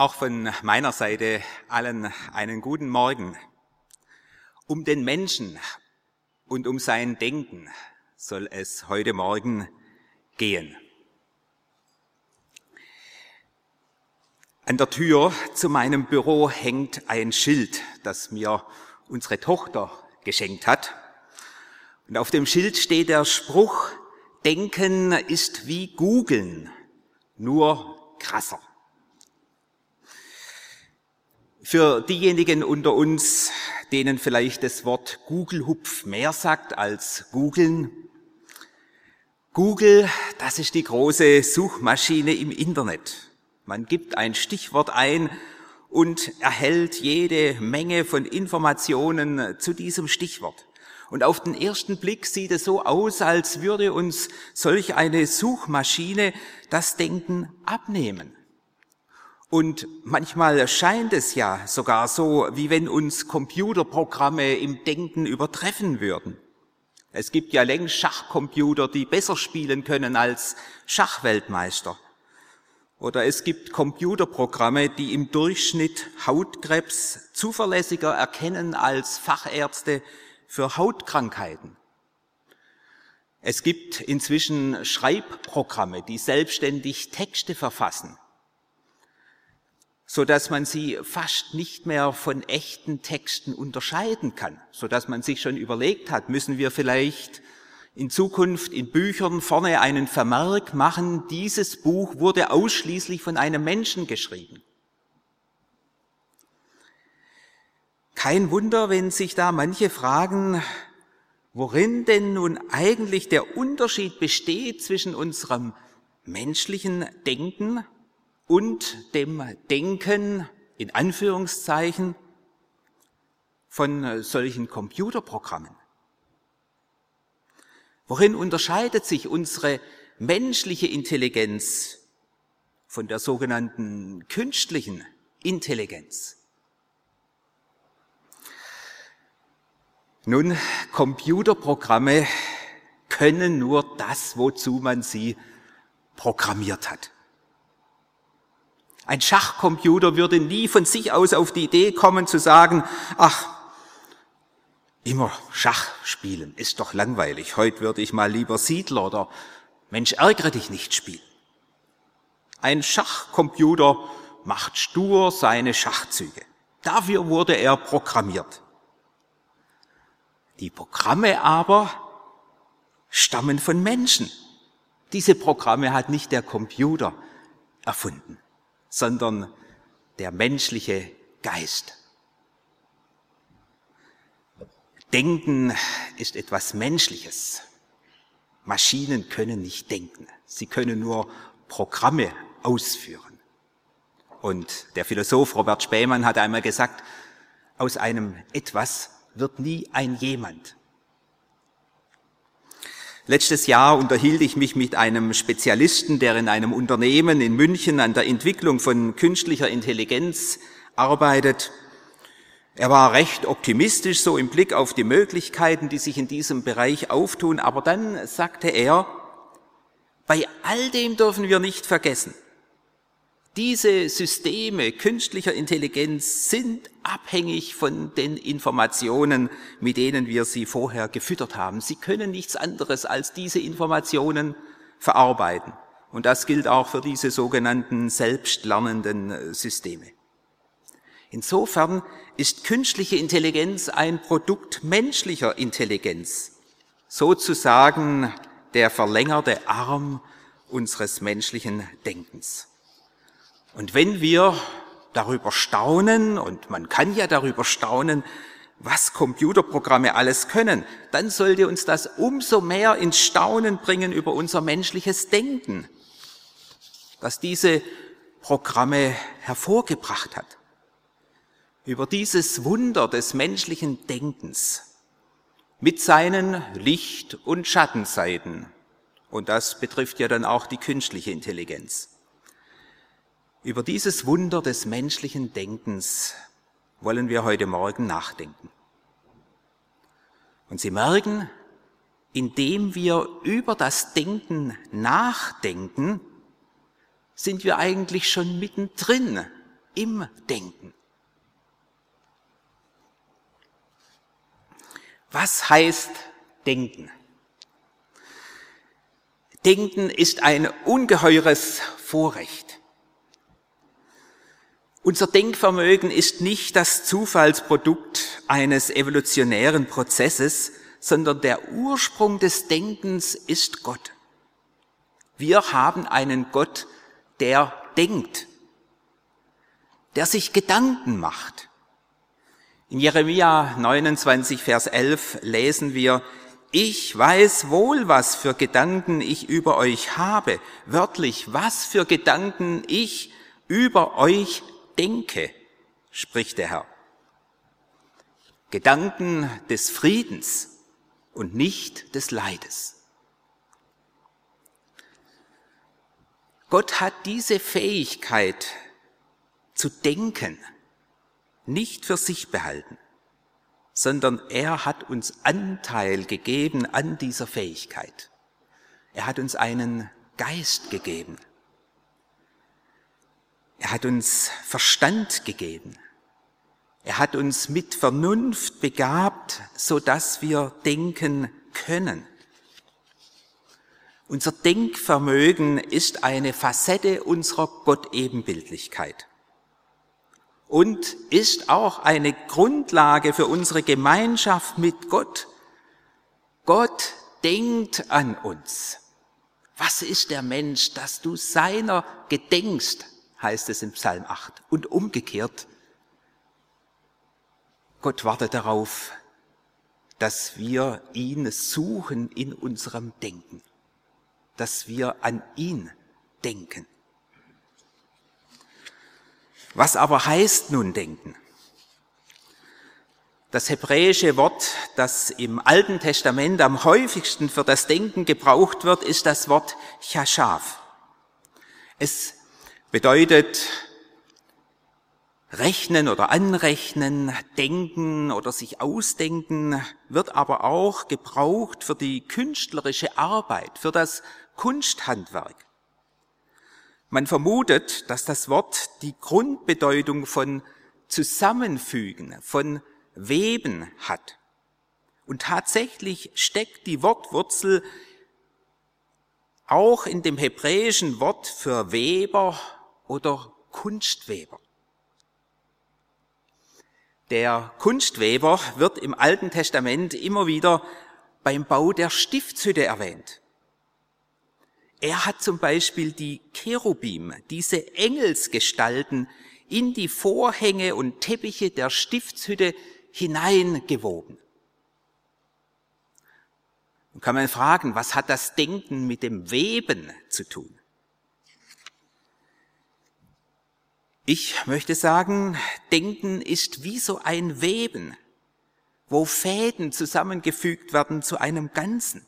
Auch von meiner Seite allen einen guten Morgen. Um den Menschen und um sein Denken soll es heute Morgen gehen. An der Tür zu meinem Büro hängt ein Schild, das mir unsere Tochter geschenkt hat. Und auf dem Schild steht der Spruch, Denken ist wie Googeln, nur krasser. Für diejenigen unter uns, denen vielleicht das Wort Google-Hupf mehr sagt als googeln. Google, das ist die große Suchmaschine im Internet. Man gibt ein Stichwort ein und erhält jede Menge von Informationen zu diesem Stichwort. Und auf den ersten Blick sieht es so aus, als würde uns solch eine Suchmaschine das Denken abnehmen. Und manchmal scheint es ja sogar so, wie wenn uns Computerprogramme im Denken übertreffen würden. Es gibt ja längst Schachcomputer, die besser spielen können als Schachweltmeister. Oder es gibt Computerprogramme, die im Durchschnitt Hautkrebs zuverlässiger erkennen als Fachärzte für Hautkrankheiten. Es gibt inzwischen Schreibprogramme, die selbstständig Texte verfassen so dass man sie fast nicht mehr von echten Texten unterscheiden kann, so dass man sich schon überlegt hat, müssen wir vielleicht in Zukunft in Büchern vorne einen Vermerk machen, dieses Buch wurde ausschließlich von einem Menschen geschrieben. Kein Wunder, wenn sich da manche fragen, worin denn nun eigentlich der Unterschied besteht zwischen unserem menschlichen Denken und dem Denken in Anführungszeichen von äh, solchen Computerprogrammen. Worin unterscheidet sich unsere menschliche Intelligenz von der sogenannten künstlichen Intelligenz? Nun, Computerprogramme können nur das, wozu man sie programmiert hat. Ein Schachcomputer würde nie von sich aus auf die Idee kommen zu sagen, ach, immer Schach spielen ist doch langweilig. Heute würde ich mal lieber Siedler oder Mensch, ärgere dich nicht spielen. Ein Schachcomputer macht stur seine Schachzüge. Dafür wurde er programmiert. Die Programme aber stammen von Menschen. Diese Programme hat nicht der Computer erfunden sondern der menschliche Geist. Denken ist etwas Menschliches. Maschinen können nicht denken. Sie können nur Programme ausführen. Und der Philosoph Robert Spähmann hat einmal gesagt, aus einem etwas wird nie ein jemand. Letztes Jahr unterhielt ich mich mit einem Spezialisten, der in einem Unternehmen in München an der Entwicklung von künstlicher Intelligenz arbeitet. Er war recht optimistisch so im Blick auf die Möglichkeiten, die sich in diesem Bereich auftun, aber dann sagte er, bei all dem dürfen wir nicht vergessen, diese Systeme künstlicher Intelligenz sind abhängig von den Informationen, mit denen wir sie vorher gefüttert haben. Sie können nichts anderes als diese Informationen verarbeiten. Und das gilt auch für diese sogenannten selbstlernenden äh, Systeme. Insofern ist künstliche Intelligenz ein Produkt menschlicher Intelligenz, sozusagen der verlängerte Arm unseres menschlichen Denkens. Und wenn wir darüber staunen, und man kann ja darüber staunen, was Computerprogramme alles können, dann sollte uns das umso mehr ins Staunen bringen über unser menschliches Denken. Dass diese Programme hervorgebracht hat. Über dieses Wunder des menschlichen Denkens mit seinen Licht- und Schattenseiten. Und das betrifft ja dann auch die künstliche Intelligenz. Über dieses Wunder des menschlichen Denkens wollen wir heute Morgen nachdenken. Und Sie merken, indem wir über das Denken nachdenken, sind wir eigentlich schon mittendrin im Denken. Was heißt Denken? Denken ist ein ungeheures Vorrecht. Unser Denkvermögen ist nicht das Zufallsprodukt eines evolutionären Prozesses, sondern der Ursprung des Denkens ist Gott. Wir haben einen Gott, der denkt, der sich Gedanken macht. In Jeremia 29, Vers 11 lesen wir, ich weiß wohl, was für Gedanken ich über euch habe, wörtlich, was für Gedanken ich über euch denke, spricht der Herr. Gedanken des Friedens und nicht des Leides. Gott hat diese Fähigkeit zu denken nicht für sich behalten, sondern er hat uns Anteil gegeben an dieser Fähigkeit. Er hat uns einen Geist gegeben. Er hat uns Verstand gegeben. Er hat uns mit Vernunft begabt, so dass wir denken können. Unser Denkvermögen ist eine Facette unserer Gottebenbildlichkeit und ist auch eine Grundlage für unsere Gemeinschaft mit Gott. Gott denkt an uns. Was ist der Mensch, dass du seiner gedenkst, heißt es im Psalm 8. Und umgekehrt, Gott wartet darauf, dass wir ihn suchen in unserem Denken dass wir an ihn denken. Was aber heißt nun denken? Das hebräische Wort, das im Alten Testament am häufigsten für das Denken gebraucht wird, ist das Wort Chashav. Es bedeutet Rechnen oder Anrechnen, Denken oder sich ausdenken, wird aber auch gebraucht für die künstlerische Arbeit, für das Kunsthandwerk. Man vermutet, dass das Wort die Grundbedeutung von Zusammenfügen, von Weben hat. Und tatsächlich steckt die Wortwurzel auch in dem hebräischen Wort für Weber oder Kunstweber. Der Kunstweber wird im Alten Testament immer wieder beim Bau der Stiftshütte erwähnt. Er hat zum Beispiel die Cherubim, diese Engelsgestalten, in die Vorhänge und Teppiche der Stiftshütte hineingewoben. Nun kann man fragen, was hat das Denken mit dem Weben zu tun? Ich möchte sagen, Denken ist wie so ein Weben, wo Fäden zusammengefügt werden zu einem Ganzen.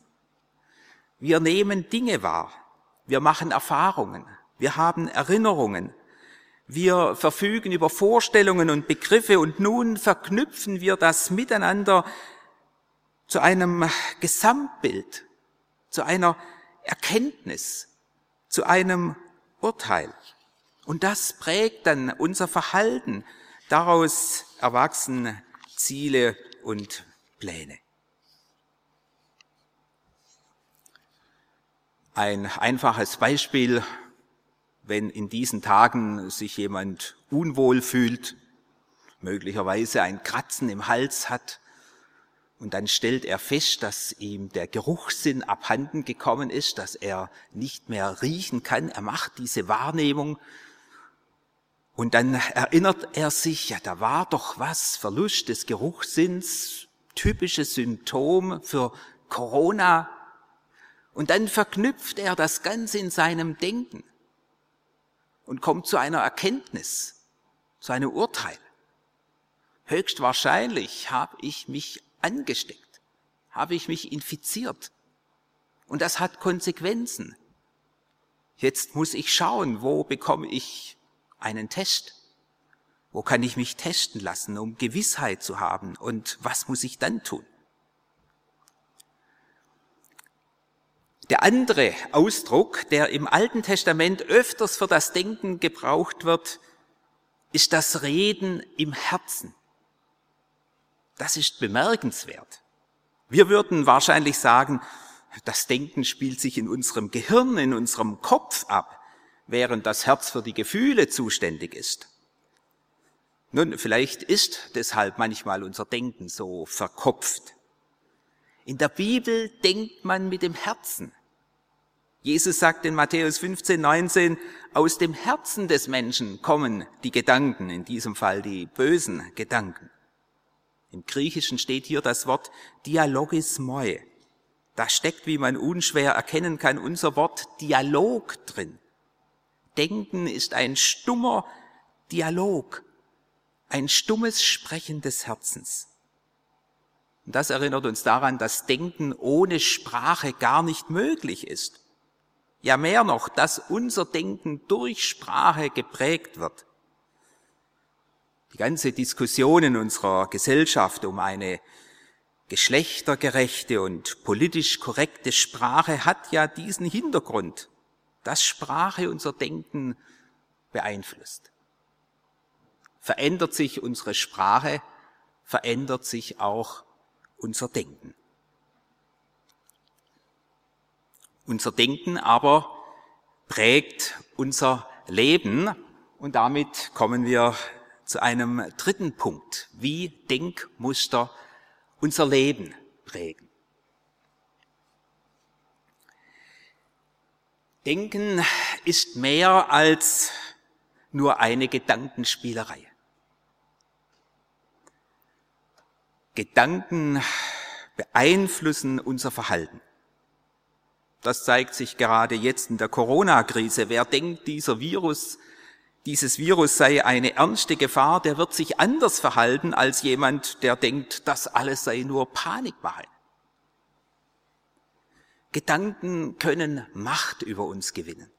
Wir nehmen Dinge wahr, wir machen Erfahrungen, wir haben Erinnerungen, wir verfügen über Vorstellungen und Begriffe und nun verknüpfen wir das miteinander zu einem Gesamtbild, zu einer Erkenntnis, zu einem Urteil. Und das prägt dann unser Verhalten. Daraus erwachsen Ziele und Pläne. Ein einfaches Beispiel, wenn in diesen Tagen sich jemand unwohl fühlt, möglicherweise ein Kratzen im Hals hat, und dann stellt er fest, dass ihm der Geruchssinn abhanden gekommen ist, dass er nicht mehr riechen kann. Er macht diese Wahrnehmung und dann erinnert er sich, ja, da war doch was, Verlust des Geruchssinns, typisches Symptom für Corona. Und dann verknüpft er das Ganze in seinem Denken. und kommt zu einer Erkenntnis, zu einem Urteil. Höchstwahrscheinlich habe ich mich angesteckt, habe ich mich infiziert. Und das hat Konsequenzen. Jetzt muss ich schauen, wo bekomme ich einen Test? Wo kann ich mich testen lassen, um Gewissheit zu haben? Und was muss ich dann tun? Der andere Ausdruck, der im Alten Testament öfters für das Denken gebraucht wird, ist das Reden im Herzen. Das ist bemerkenswert. Wir würden wahrscheinlich sagen, das Denken spielt sich in unserem Gehirn, in unserem Kopf ab, während das Herz für die Gefühle zuständig ist. Nun, vielleicht ist deshalb manchmal unser Denken so verkopft. In der Bibel denkt man mit dem Herzen. Jesus sagt in Matthäus 15, 19, aus dem Herzen des Menschen kommen die Gedanken, in diesem Fall die bösen Gedanken. Im Griechischen steht hier das Wort Dialogismoi. Da steckt, wie man unschwer erkennen kann, unser Wort Dialog drin. Denken ist ein stummer Dialog, ein stummes Sprechen des Herzens. Und das erinnert uns daran, dass Denken ohne Sprache gar nicht möglich ist. Ja mehr noch, dass unser Denken durch Sprache geprägt wird. Die ganze Diskussion in unserer Gesellschaft um eine geschlechtergerechte und politisch korrekte Sprache hat ja diesen Hintergrund, dass Sprache unser Denken beeinflusst. Verändert sich unsere Sprache, verändert sich auch unser Denken. Unser Denken aber prägt unser Leben und damit kommen wir zu einem dritten Punkt, wie Denkmuster unser Leben prägen. Denken ist mehr als nur eine Gedankenspielerei. Gedanken beeinflussen unser Verhalten. Das zeigt sich gerade jetzt in der Corona-Krise. Wer denkt, dieser Virus dieses Virus sei eine ernste Gefahr, der wird sich anders verhalten als jemand, der denkt, das alles sei nur Panikmache. Gedanken können Macht über uns gewinnen.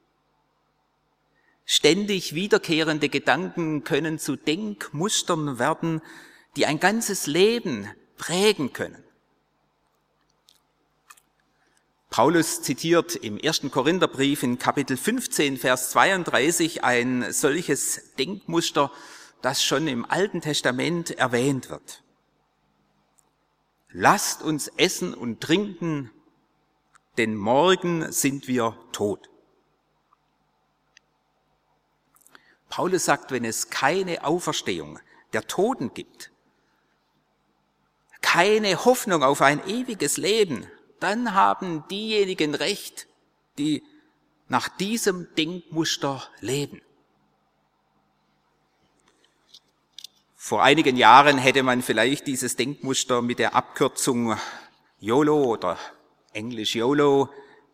Ständig wiederkehrende Gedanken können zu Denkmustern werden, die ein ganzes Leben prägen können. Paulus zitiert im ersten Korintherbrief in Kapitel 15, Vers 32 ein solches Denkmuster, das schon im Alten Testament erwähnt wird. Lasst uns essen und trinken, denn morgen sind wir tot. Paulus sagt, wenn es keine Auferstehung der Toten gibt, keine Hoffnung auf ein ewiges Leben, dann haben diejenigen Recht, die nach diesem Denkmuster leben. Vor einigen Jahren hätte man vielleicht dieses Denkmuster mit der Abkürzung YOLO oder Englisch YOLO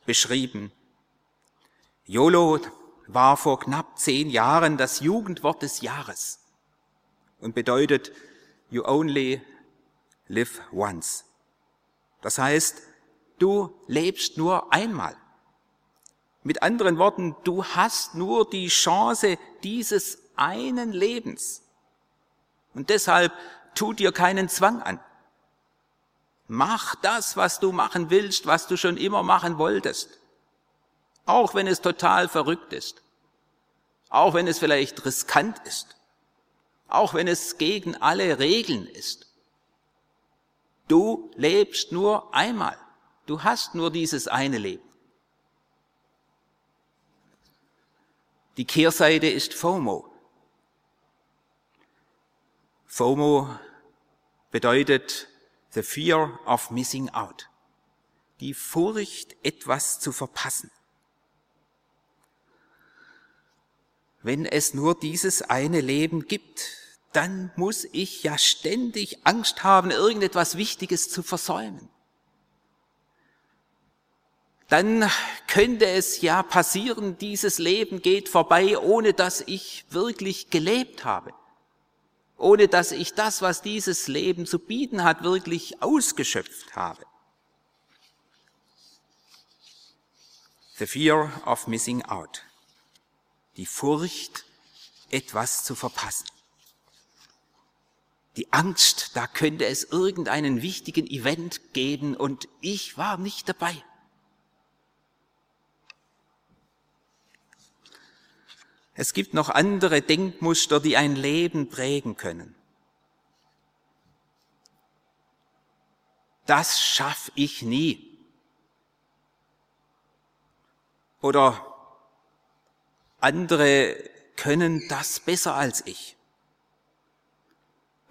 beschrieben. YOLO war vor knapp zehn Jahren das Jugendwort des Jahres und bedeutet You only live once. Das heißt, du lebst nur einmal. Mit anderen Worten, du hast nur die Chance dieses einen Lebens. Und deshalb tu dir keinen Zwang an. Mach das, was du machen willst, was du schon immer machen wolltest. Auch wenn es total verrückt ist. Auch wenn es vielleicht riskant ist. Auch wenn es gegen alle Regeln ist. Du lebst nur einmal. Du hast nur dieses eine Leben. Die Kehrseite ist FOMO. FOMO bedeutet the fear of missing out. Die Furcht, etwas zu verpassen. Wenn es nur dieses eine Leben gibt, dann muss ich ja ständig Angst haben, irgendetwas Wichtiges zu versäumen. dann könnte es ja passieren, dieses Leben geht vorbei, ohne dass ich wirklich gelebt habe, ohne dass ich das, was dieses Leben zu bieten hat, wirklich ausgeschöpft habe. The fear of missing out. Die Furcht, etwas zu verpassen. Die Angst, da könnte es irgendeinen wichtigen Event geben und ich war nicht dabei. Es gibt noch andere Denkmuster, die ein Leben prägen können. Das schaffe ich nie. Oder andere können das besser als ich.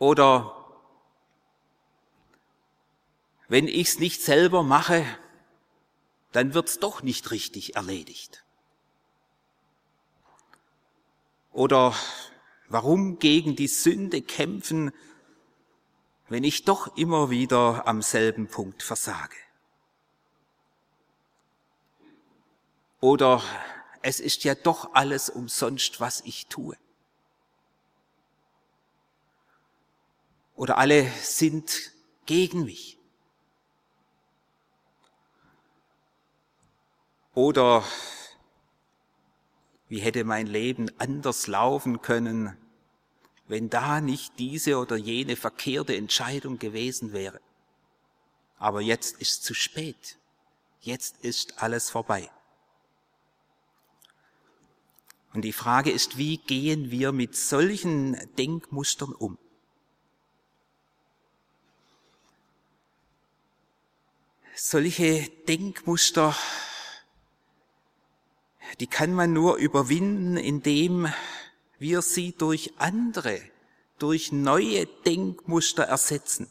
Oder wenn ich es nicht selber mache, dann wird's doch nicht richtig erledigt. Oder warum gegen die Sünde kämpfen, wenn ich doch immer wieder am selben Punkt versage? Oder es ist ja doch alles umsonst, was ich tue. Oder alle sind gegen mich. Oder wie hätte mein Leben anders laufen können, wenn da nicht diese oder jene verkehrte Entscheidung gewesen wäre. Aber jetzt ist zu spät. Jetzt ist alles vorbei. Und die Frage ist, wie gehen wir mit solchen Denkmustern um? Solche Denkmuster, die kann man nur überwinden, indem wir sie durch andere, durch neue Denkmuster ersetzen.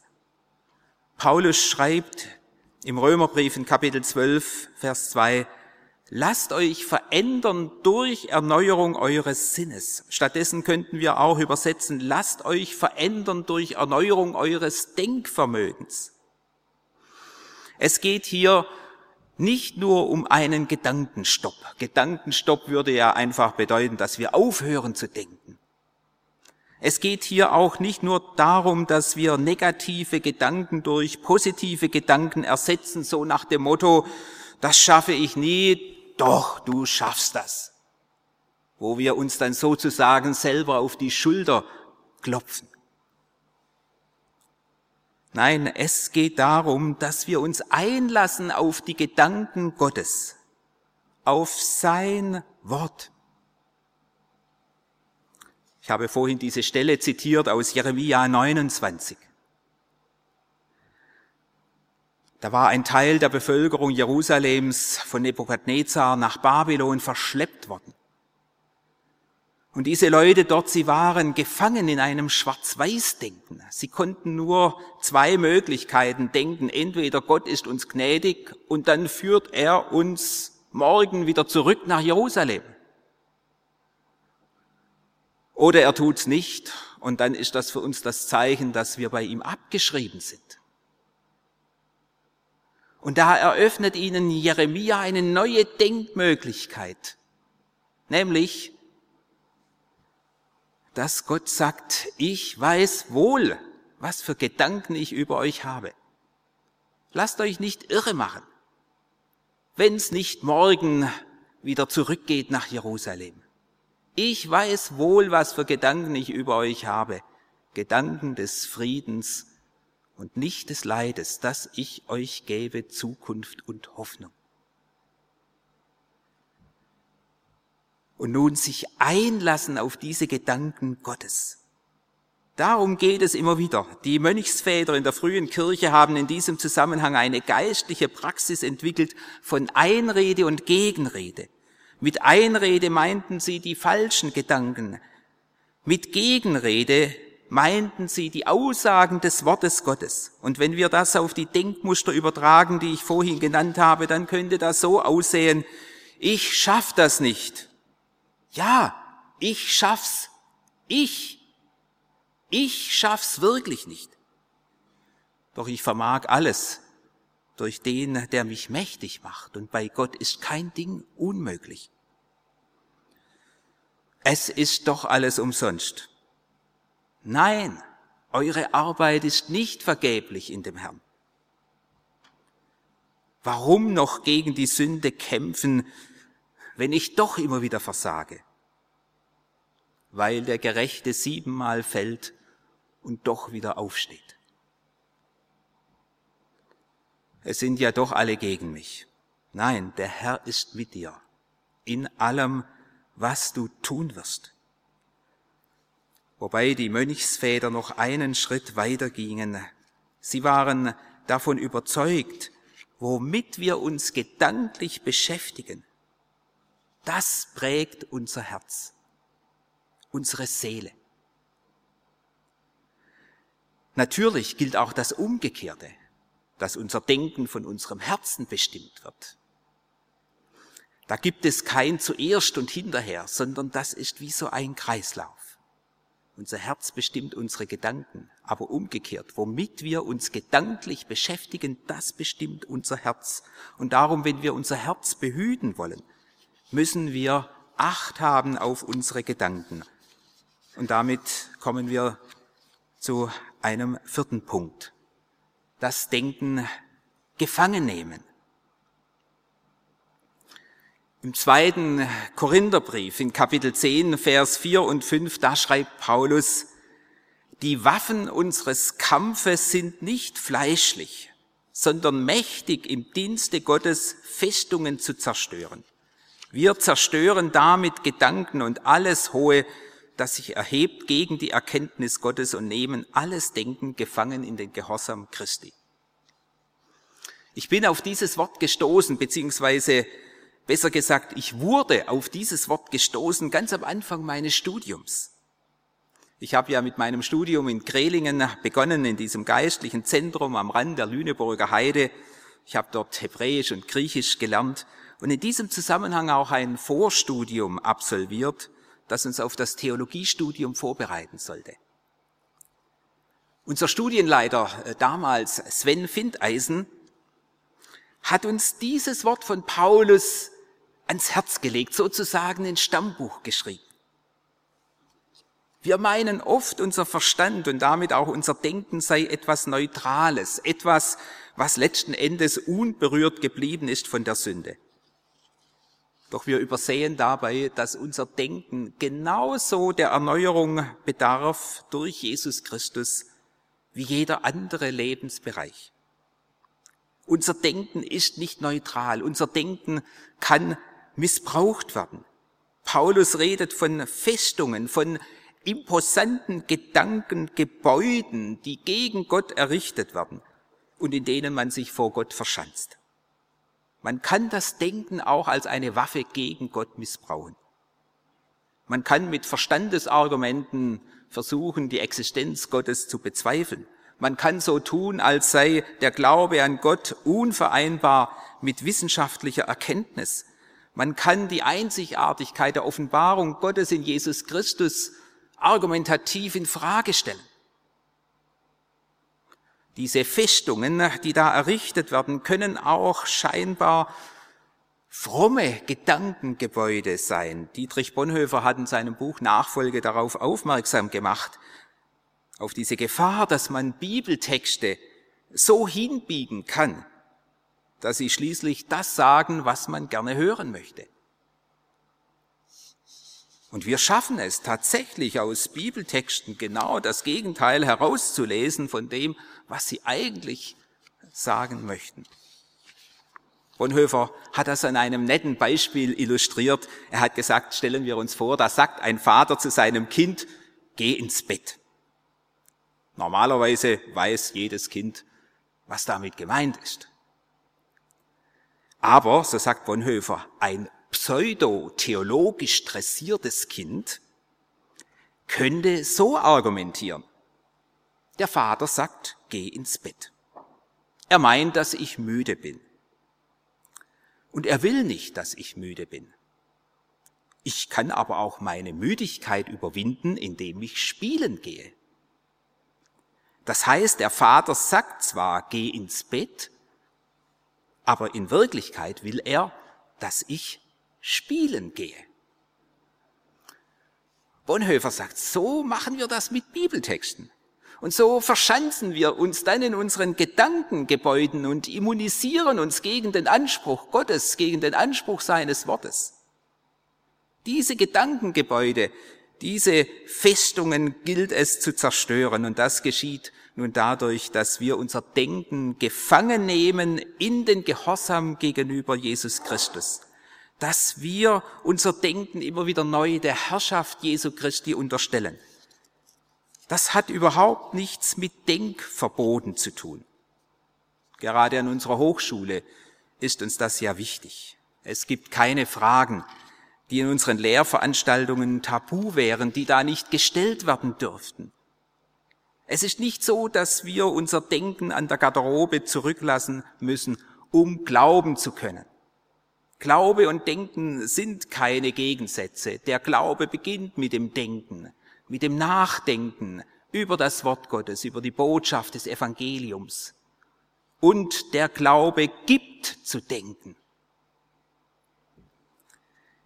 Paulus schreibt im Römerbrief in Kapitel 12, Vers 2, Lasst euch verändern durch Erneuerung eures Sinnes. Stattdessen könnten wir auch übersetzen, lasst euch verändern durch Erneuerung eures Denkvermögens. Es geht hier nicht nur um einen Gedankenstopp. Gedankenstopp würde ja einfach bedeuten, dass wir aufhören zu denken. Es geht hier auch nicht nur darum, dass wir negative Gedanken durch positive Gedanken ersetzen, so nach dem Motto, das schaffe ich nie, doch, du schaffst das. Wo wir uns dann sozusagen selber auf die Schulter klopfen. Nein, es geht darum, dass wir uns einlassen auf die Gedanken Gottes, auf sein Wort. Ich habe vorhin diese Stelle zitiert aus Jeremia 29. Da war ein Teil der Bevölkerung Jerusalems von Nebukadnezar nach Babylon verschleppt worden. Und diese Leute dort, sie waren gefangen in einem Schwarz-Weiß-Denken. Sie konnten nur zwei Möglichkeiten denken. Entweder Gott ist uns gnädig und dann führt er uns morgen wieder zurück nach Jerusalem. Oder er tut's nicht und dann ist das für uns das Zeichen, dass wir bei ihm abgeschrieben sind. Und da eröffnet ihnen Jeremia eine neue Denkmöglichkeit, nämlich, dass Gott sagt, ich weiß wohl, was für Gedanken ich über euch habe. Lasst euch nicht irre machen, wenn es nicht morgen wieder zurückgeht nach Jerusalem. Ich weiß wohl, was für Gedanken ich über euch habe. Gedanken des Friedens und nicht des Leides, dass ich euch gebe Zukunft und Hoffnung. Und nun sich einlassen auf diese Gedanken Gottes. Darum geht es immer wieder. Die Mönchsväter in der frühen Kirche haben in diesem Zusammenhang eine geistliche Praxis entwickelt von Einrede und Gegenrede. Mit Einrede meinten sie die falschen Gedanken. Mit Gegenrede meinten sie die Aussagen des Wortes Gottes. Und wenn wir das auf die Denkmuster übertragen, die ich vorhin genannt habe, dann könnte das so aussehen, ich schaff das nicht. Ja, ich schaff's. Ich. Ich schaff's wirklich nicht. Doch ich vermag alles durch den, der mich mächtig macht. Und bei Gott ist kein Ding unmöglich. Es ist doch alles umsonst. Nein, eure Arbeit ist nicht vergeblich in dem Herrn. Warum noch gegen die Sünde kämpfen, wenn ich doch immer wieder versage? Weil der Gerechte siebenmal fällt und doch wieder aufsteht. Es sind ja doch alle gegen mich. Nein, der Herr ist mit dir in allem, was du tun wirst. Wobei die Mönchsväter noch einen Schritt weiter gingen. Sie waren davon überzeugt, womit wir uns gedanklich beschäftigen, das prägt unser Herz, unsere Seele. Natürlich gilt auch das Umgekehrte, dass unser Denken von unserem Herzen bestimmt wird. Da gibt es kein zuerst und hinterher, sondern das ist wie so ein Kreislauf. Unser Herz bestimmt unsere Gedanken, aber umgekehrt, womit wir uns gedanklich beschäftigen, das bestimmt unser Herz. Und darum, wenn wir unser Herz behüten wollen, müssen wir Acht haben auf unsere Gedanken. Und damit kommen wir zu einem vierten Punkt. Das Denken gefangen nehmen. Im zweiten Korintherbrief in Kapitel 10, Vers 4 und 5, da schreibt Paulus, die Waffen unseres Kampfes sind nicht fleischlich, sondern mächtig im Dienste Gottes Festungen zu zerstören. Wir zerstören damit Gedanken und alles Hohe, das sich erhebt gegen die Erkenntnis Gottes und nehmen alles Denken gefangen in den Gehorsam Christi. Ich bin auf dieses Wort gestoßen, beziehungsweise Besser gesagt, ich wurde auf dieses Wort gestoßen ganz am Anfang meines Studiums. Ich habe ja mit meinem Studium in Grelingen begonnen, in diesem geistlichen Zentrum am Rand der Lüneburger Heide. Ich habe dort Hebräisch und Griechisch gelernt und in diesem Zusammenhang auch ein Vorstudium absolviert, das uns auf das Theologiestudium vorbereiten sollte. Unser Studienleiter äh, damals, Sven Findeisen, hat uns dieses Wort von Paulus ans Herz gelegt, sozusagen ein Stammbuch geschrieben. Wir meinen oft, unser Verstand und damit auch unser Denken sei etwas Neutrales, etwas, was letzten Endes unberührt geblieben ist von der Sünde. Doch wir übersehen dabei, dass unser Denken genauso der Erneuerung bedarf durch Jesus Christus wie jeder andere Lebensbereich. Unser Denken ist nicht neutral. Unser Denken kann missbraucht werden. Paulus redet von Festungen, von imposanten Gedanken, Gebäuden, die gegen Gott errichtet werden und in denen man sich vor Gott verschanzt. Man kann das Denken auch als eine Waffe gegen Gott missbrauchen. Man kann mit Verstandesargumenten versuchen, die Existenz Gottes zu bezweifeln. Man kann so tun, als sei der Glaube an Gott unvereinbar mit wissenschaftlicher Erkenntnis. Man kann die Einzigartigkeit der Offenbarung Gottes in Jesus Christus argumentativ in Frage stellen. Diese Festungen, die da errichtet werden, können auch scheinbar fromme Gedankengebäude sein. Dietrich Bonhoeffer hat in seinem Buch Nachfolge darauf aufmerksam gemacht, auf diese Gefahr, dass man Bibeltexte so hinbiegen kann, dass sie schließlich das sagen, was man gerne hören möchte. Und wir schaffen es tatsächlich aus Bibeltexten genau das Gegenteil herauszulesen von dem, was sie eigentlich sagen möchten. Bonhoeffer hat das an einem netten Beispiel illustriert. Er hat gesagt, stellen wir uns vor, da sagt ein Vater zu seinem Kind, geh ins Bett. Normalerweise weiß jedes Kind, was damit gemeint ist. Aber, so sagt Bonhoeffer, ein pseudo-theologisch dressiertes Kind könnte so argumentieren. Der Vater sagt, geh ins Bett. Er meint, dass ich müde bin. Und er will nicht, dass ich müde bin. Ich kann aber auch meine Müdigkeit überwinden, indem ich spielen gehe. Das heißt, der Vater sagt zwar, geh ins Bett, aber in Wirklichkeit will er, dass ich spielen gehe. Bonhoeffer sagt, so machen wir das mit Bibeltexten. Und so verschanzen wir uns dann in unseren Gedankengebäuden und immunisieren uns gegen den Anspruch Gottes, gegen den Anspruch seines Wortes. Diese Gedankengebäude, diese Festungen gilt es zu zerstören und das geschieht nun dadurch, dass wir unser Denken gefangen nehmen in den Gehorsam gegenüber Jesus Christus. Dass wir unser Denken immer wieder neu der Herrschaft Jesu Christi unterstellen. Das hat überhaupt nichts mit Denkverboten zu tun. Gerade an unserer Hochschule ist uns das ja wichtig. Es gibt keine Fragen, die in unseren Lehrveranstaltungen tabu wären, die da nicht gestellt werden dürften. Es ist nicht so, dass wir unser Denken an der Garderobe zurücklassen müssen, um glauben zu können. Glaube und Denken sind keine Gegensätze. Der Glaube beginnt mit dem Denken mit dem Nachdenken über das Wort Gottes, über die Botschaft des Evangeliums. Und der Glaube gibt zu denken.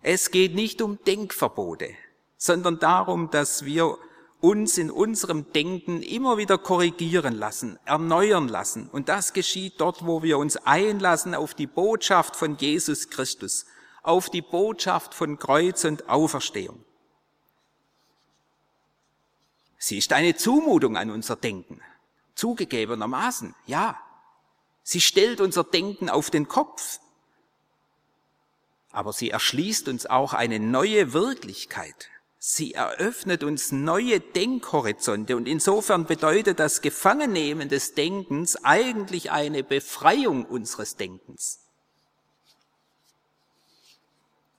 Es geht nicht um Denkverbote, sondern darum, dass wir uns in unserem Denken immer wieder korrigieren lassen, erneuern lassen. Und das geschieht dort, wo wir uns einlassen auf die Botschaft von Jesus Christus, auf die Botschaft von Kreuz und Auferstehung. Sie ist eine Zumutung an unser Denken. Zugegebenermaßen, ja. Sie stellt unser Denken auf den Kopf. Aber sie erschließt uns auch eine neue Wirklichkeit. Sie eröffnet uns neue Denkhorizonte und insofern bedeutet das Gefangennehmen des Denkens eigentlich eine Befreiung unseres Denkens.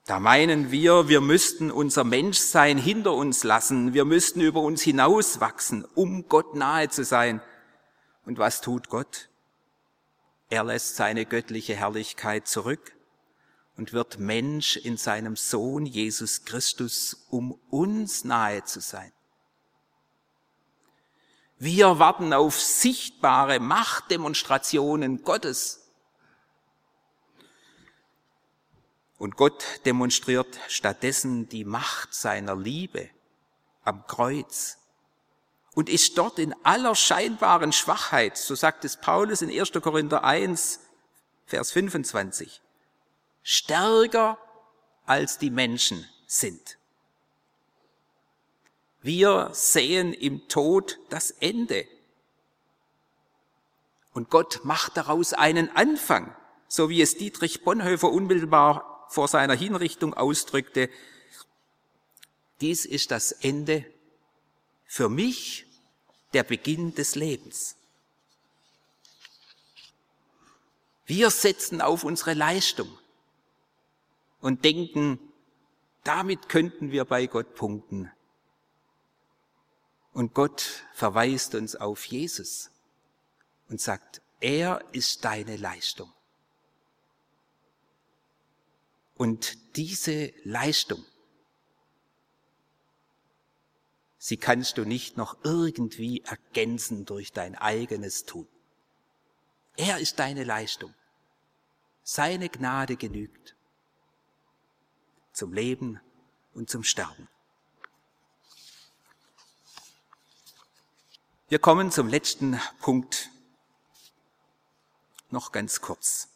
Da meinen wir, wir müssten unser Menschsein hinter uns lassen, wir müssten über uns hinauswachsen, um Gott nahe zu sein. Und was tut Gott? Er lässt seine göttliche Herrlichkeit zurück und wird Mensch in seinem Sohn Jesus Christus, um uns nahe zu sein. Wir warten auf sichtbare Machtdemonstrationen Gottes, Und Gott demonstriert stattdessen die Macht seiner Liebe am Kreuz und ist dort in aller scheinbaren Schwachheit, so sagt es Paulus in 1. Korinther 1, Vers 25, stärker als die Menschen sind. Wir sehen im Tod das Ende. Und Gott macht daraus einen Anfang, so wie es Dietrich Bonhoeffer unmittelbar vor seiner Hinrichtung ausdrückte, dies ist das Ende für mich, der Beginn des Lebens. Wir setzen auf unsere Leistung und denken, damit könnten wir bei Gott punkten. Und Gott verweist uns auf Jesus und sagt, er ist deine Leistung. Und diese Leistung, sie kannst du nicht noch irgendwie ergänzen durch dein eigenes Tun. Er ist deine Leistung. Seine Gnade genügt zum Leben und zum Sterben. Wir kommen zum letzten Punkt noch ganz kurz.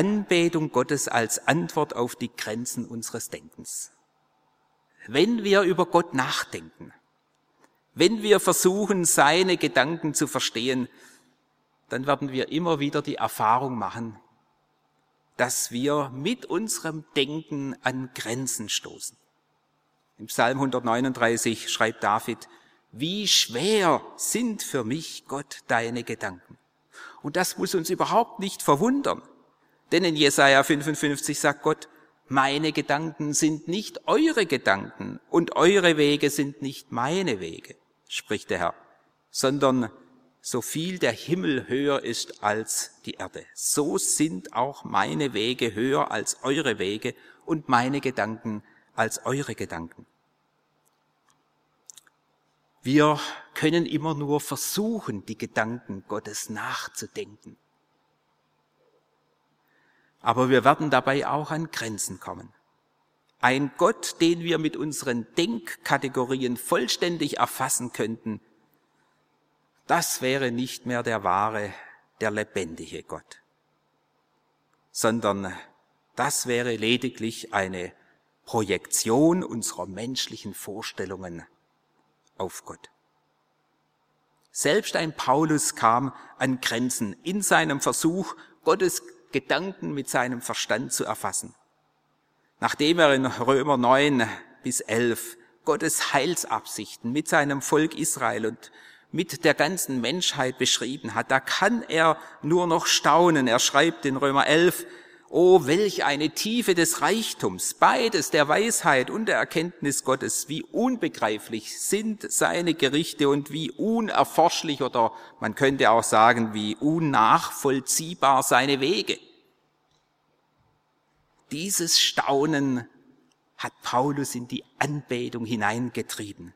Anbetung Gottes als Antwort auf die Grenzen unseres Denkens. Wenn wir über Gott nachdenken, wenn wir versuchen, seine Gedanken zu verstehen, dann werden wir immer wieder die Erfahrung machen, dass wir mit unserem Denken an Grenzen stoßen. Im Psalm 139 schreibt David, wie schwer sind für mich, Gott, deine Gedanken. Und das muss uns überhaupt nicht verwundern. Denn in Jesaja 55 sagt Gott, meine Gedanken sind nicht eure Gedanken und eure Wege sind nicht meine Wege, spricht der Herr, sondern so viel der Himmel höher ist als die Erde, so sind auch meine Wege höher als eure Wege und meine Gedanken als eure Gedanken. Wir können immer nur versuchen, die Gedanken Gottes nachzudenken. Aber wir werden dabei auch an Grenzen kommen. Ein Gott, den wir mit unseren Denkkategorien vollständig erfassen könnten, das wäre nicht mehr der wahre, der lebendige Gott, sondern das wäre lediglich eine Projektion unserer menschlichen Vorstellungen auf Gott. Selbst ein Paulus kam an Grenzen in seinem Versuch, Gottes Gedanken mit seinem Verstand zu erfassen. Nachdem er in Römer 9 bis 11 Gottes Heilsabsichten mit seinem Volk Israel und mit der ganzen Menschheit beschrieben hat, da kann er nur noch staunen. Er schreibt in Römer 11, Oh, welch eine Tiefe des Reichtums, beides der Weisheit und der Erkenntnis Gottes, wie unbegreiflich sind seine Gerichte und wie unerforschlich oder man könnte auch sagen, wie unnachvollziehbar seine Wege. Dieses Staunen hat Paulus in die Anbetung hineingetrieben.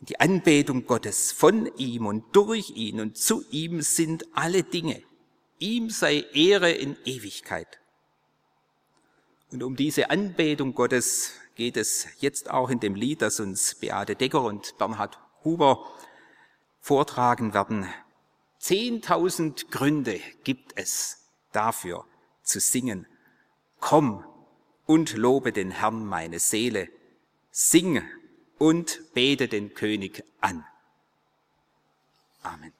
In die Anbetung Gottes von ihm und durch ihn und zu ihm sind alle Dinge. Ihm sei Ehre in Ewigkeit. Und um diese Anbetung Gottes geht es jetzt auch in dem Lied, das uns Beate Decker und Bernhard Huber vortragen werden. Zehntausend Gründe gibt es dafür zu singen. Komm und lobe den Herrn meine Seele. Sing und bete den König an. Amen.